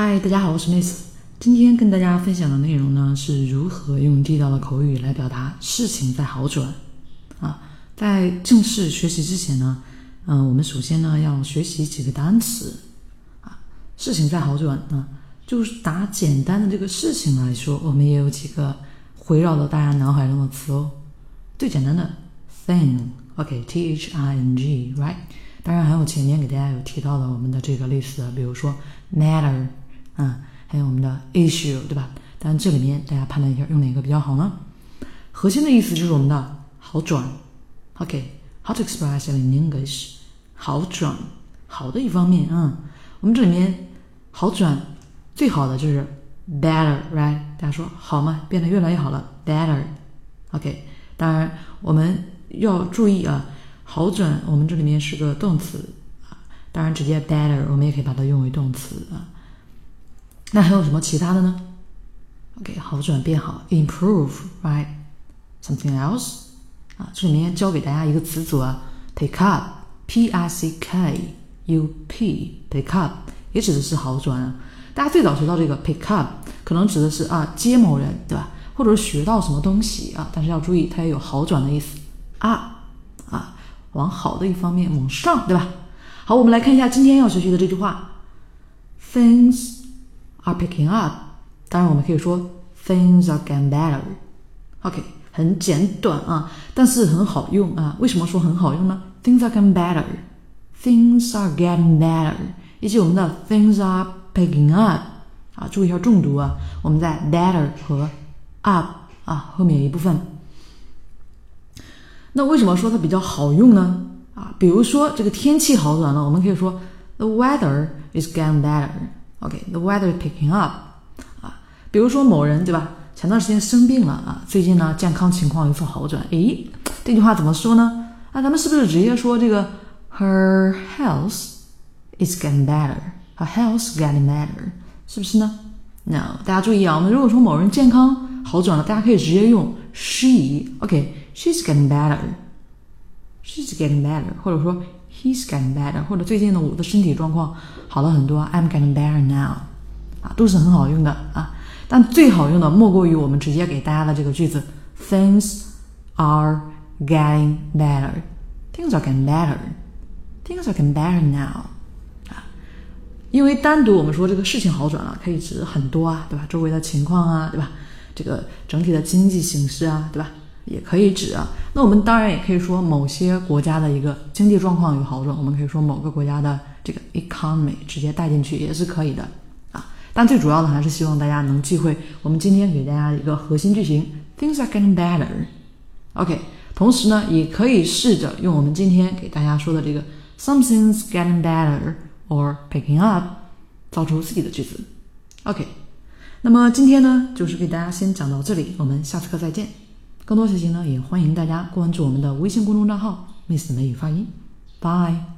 嗨，大家好，我是 Miss。今天跟大家分享的内容呢，是如何用地道的口语来表达事情在好转啊。在正式学习之前呢，嗯，我们首先呢要学习几个单词啊。事情在好转啊，就是打简单的这个事情来说，我们也有几个围绕着大家脑海中的词哦。最简单的 thing，OK，T H I N G，right？当然还有前面给大家有提到的我们的这个类似的，比如说 matter。嗯，还有我们的 issue，对吧？但这里面大家判断一下用哪个比较好呢？核心的意思就是我们的好转。OK，how to express in English？好转，好的一方面啊。我们这里面好转最好的就是 better，right？大家说好吗？变得越来越好了，better。OK，当然我们要注意啊，好转我们这里面是个动词啊，当然直接 better 我们也可以把它用为动词啊。那还有什么其他的呢？OK，好转变好，improve，right？Something else？啊，这里面教给大家一个词组啊，pick up，P I C K U P，pick up 也指的是好转啊。大家最早学到这个 pick up，可能指的是啊接某人，对吧？或者是学到什么东西啊？但是要注意，它也有好转的意思啊啊，往好的一方面往上，对吧？好，我们来看一下今天要学习的这句话，things。Are picking up，当然我们可以说 things are getting better。OK，很简短啊，但是很好用啊。为什么说很好用呢？Things are getting better，things are getting better，以及我们的 things are picking up 啊，注意一下重读啊。我们在 better 和 up 啊后面一部分。那为什么说它比较好用呢？啊，比如说这个天气好转了，我们可以说 the weather is getting better。OK，the weather picking up，啊，比如说某人对吧，前段时间生病了啊，最近呢健康情况有所好转。诶，这句话怎么说呢？啊，咱们是不是直接说这个 her health is getting better，her health getting better，是不是呢？No，大家注意啊，我们如果说某人健康好转了，大家可以直接用 she，OK，she's getting better，she's getting better，或者说。He's getting better，或者最近呢，我的身体状况好了很多。I'm getting better now，啊，都是很好用的啊。但最好用的莫过于我们直接给大家的这个句子：Things are getting better. Things are getting better. Things are getting better now。啊，因为单独我们说这个事情好转了，可以指很多啊，对吧？周围的情况啊，对吧？这个整体的经济形势啊，对吧？也可以指啊，那我们当然也可以说某些国家的一个经济状况有好转，我们可以说某个国家的这个 economy 直接带进去也是可以的啊。但最主要的还是希望大家能记会我们今天给大家一个核心句型：Things are getting better。OK，同时呢，也可以试着用我们今天给大家说的这个 Something's getting better or picking up，造出自己的句子。OK，那么今天呢，就是给大家先讲到这里，我们下次课再见。更多学习呢，也欢迎大家关注我们的微信公众账号 “Miss 美语发音”。Bye。